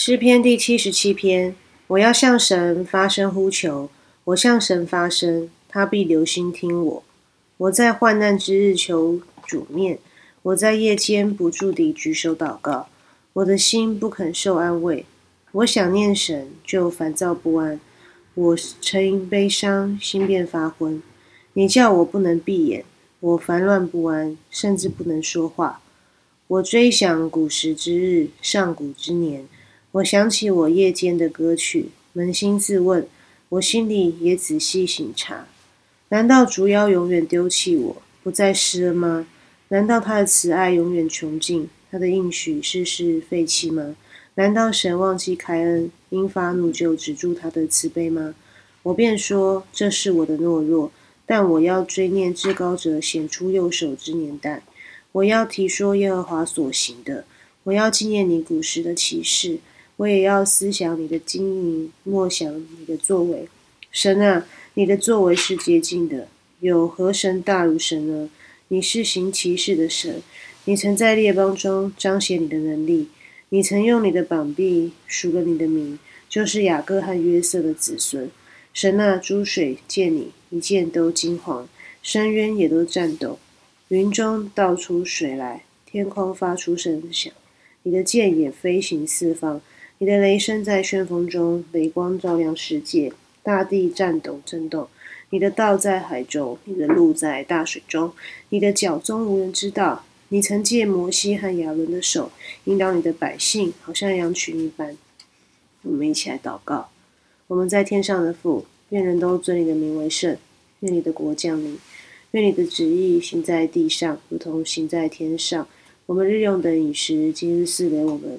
诗篇第七十七篇，我要向神发声呼求，我向神发声，他必留心听我。我在患难之日求主面，我在夜间不住地举手祷告，我的心不肯受安慰。我想念神，就烦躁不安。我沉吟悲伤，心便发昏。你叫我不能闭眼，我烦乱不安，甚至不能说话。我追想古时之日，上古之年。我想起我夜间的歌曲，扪心自问，我心里也仔细省察：难道主要永远丢弃我，不再施恩吗？难道他的慈爱永远穷尽，他的应许世事废弃吗？难道神忘记开恩，因发怒就止住他的慈悲吗？我便说这是我的懦弱，但我要追念至高者显出右手之年代，我要提说耶和华所行的，我要纪念你古时的启示。我也要思想你的经营，默想你的作为。神啊，你的作为是洁净的，有何神大如神呢？你是行奇事的神，你曾在列邦中彰显你的能力，你曾用你的膀臂数了你的名，就是雅各和约瑟的子孙。神啊，诸水见你一见都惊惶，深渊也都颤抖，云中倒出水来，天空发出声响，你的剑也飞行四方。你的雷声在旋风中，雷光照亮世界，大地颤抖震动。你的道在海中，你的路在大水中，你的脚踪无人知道。你曾借摩西和亚伦的手引导你的百姓，好像羊群一般。我们一起来祷告：我们在天上的父，愿人都尊你的名为圣，愿你的国降临，愿你的旨意行在地上，如同行在天上。我们日用的饮食，今日赐给我们。